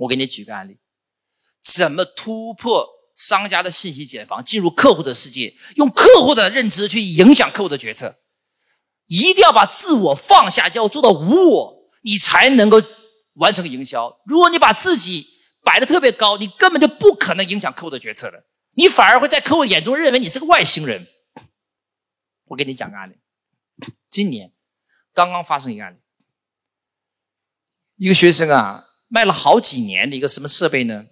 我给你举个案例，怎么突破商家的信息茧房，进入客户的世界，用客户的认知去影响客户的决策。一定要把自我放下，要做到无我，你才能够完成营销。如果你把自己摆的特别高，你根本就不可能影响客户的决策的，你反而会在客户眼中认为你是个外星人。我给你讲个案例，今年刚刚发生一个案例，一个学生啊，卖了好几年的一个什么设备呢？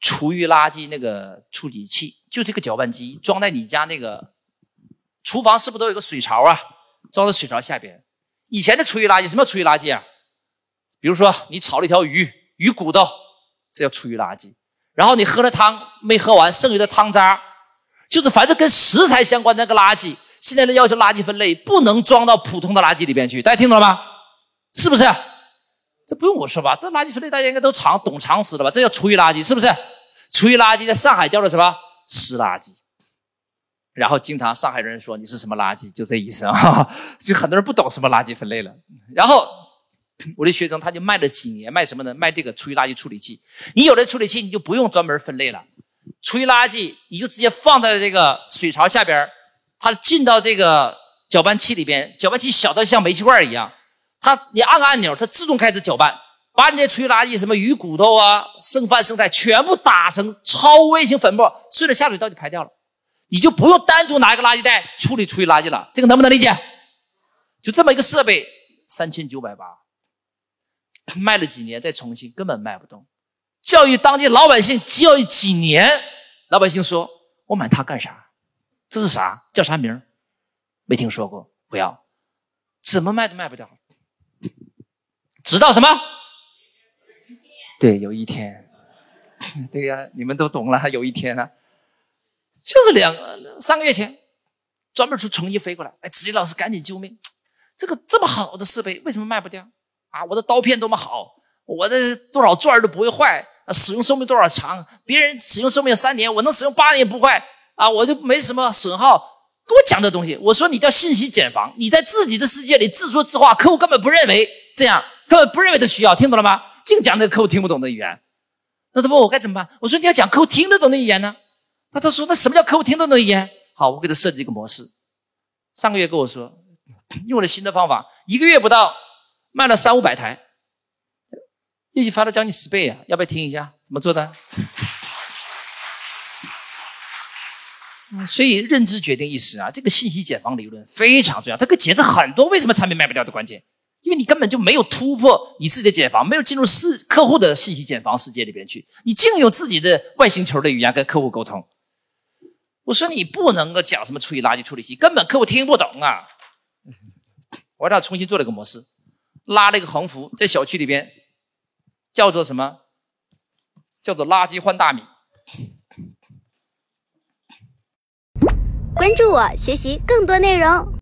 厨余垃圾那个处理器，就这个搅拌机装在你家那个厨房，是不是都有个水槽啊？装在水槽下边，以前的厨余垃圾什么厨余垃圾啊？比如说你炒了一条鱼，鱼骨头，这叫厨余垃圾。然后你喝了汤没喝完，剩余的汤渣，就是反正跟食材相关的那个垃圾。现在的要求垃圾分类不能装到普通的垃圾里边去，大家听懂了吗？是不是？这不用我说吧？这垃圾分类大家应该都常懂常识了吧？这叫厨余垃圾，是不是？厨余垃圾在上海叫做什么？湿垃圾。然后经常上海人说你是什么垃圾，就这意思啊，就很多人不懂什么垃圾分类了。然后我的学生他就卖了几年，卖什么呢？卖这个厨余垃圾处理器。你有了处理器，你就不用专门分类了，厨余垃圾你就直接放在这个水槽下边，它进到这个搅拌器里边，搅拌器小到像煤气罐一样，它你按个按钮，它自动开始搅拌，把你这厨余垃圾什么鱼骨头啊、剩饭剩菜全部打成超微型粉末，顺着下水道就排掉了。你就不用单独拿一个垃圾袋处理厨余垃圾了，这个能不能理解？就这么一个设备，三千九百八，卖了几年在重庆根本卖不动。教育当地老百姓教育几年，老百姓说：“我买它干啥？这是啥？叫啥名？没听说过。不要，怎么卖都卖不掉。直到什么？对，有一天，对呀，你们都懂了。有一天啊。就是两三个月前，专门从重庆飞过来，哎，子怡老师赶紧救命！这个这么好的设备为什么卖不掉啊？我的刀片多么好，我的多少钻都不会坏，使用寿命多少长？别人使用寿命三年，我能使用八年不坏啊！我就没什么损耗。给我讲这东西，我说你叫信息茧房，你在自己的世界里自说自话，客户根本不认为这样，根本不认为他需要，听懂了吗？净讲那个客户听不懂的语言，那他问我该怎么办？我说你要讲客户听得懂的语言呢。他他说：“那什么叫客户听得懂的语言？”好，我给他设计一个模式。上个月跟我说，用了新的方法，一个月不到卖了三五百台，业绩发了将近十倍啊！要不要听一下怎么做的？所以认知决定意识啊，这个信息解放理论非常重要，它可以解释很多为什么产品卖不掉的关键。因为你根本就没有突破你自己的茧房，没有进入世客户的信息茧房世界里边去，你净用自己的外星球的语言跟客户沟通。我说你不能够讲什么处理垃圾处理器，根本客户听不懂啊！我让他重新做了个模式，拉了一个横幅，在小区里边叫做什么？叫做垃圾换大米。关注我，学习更多内容。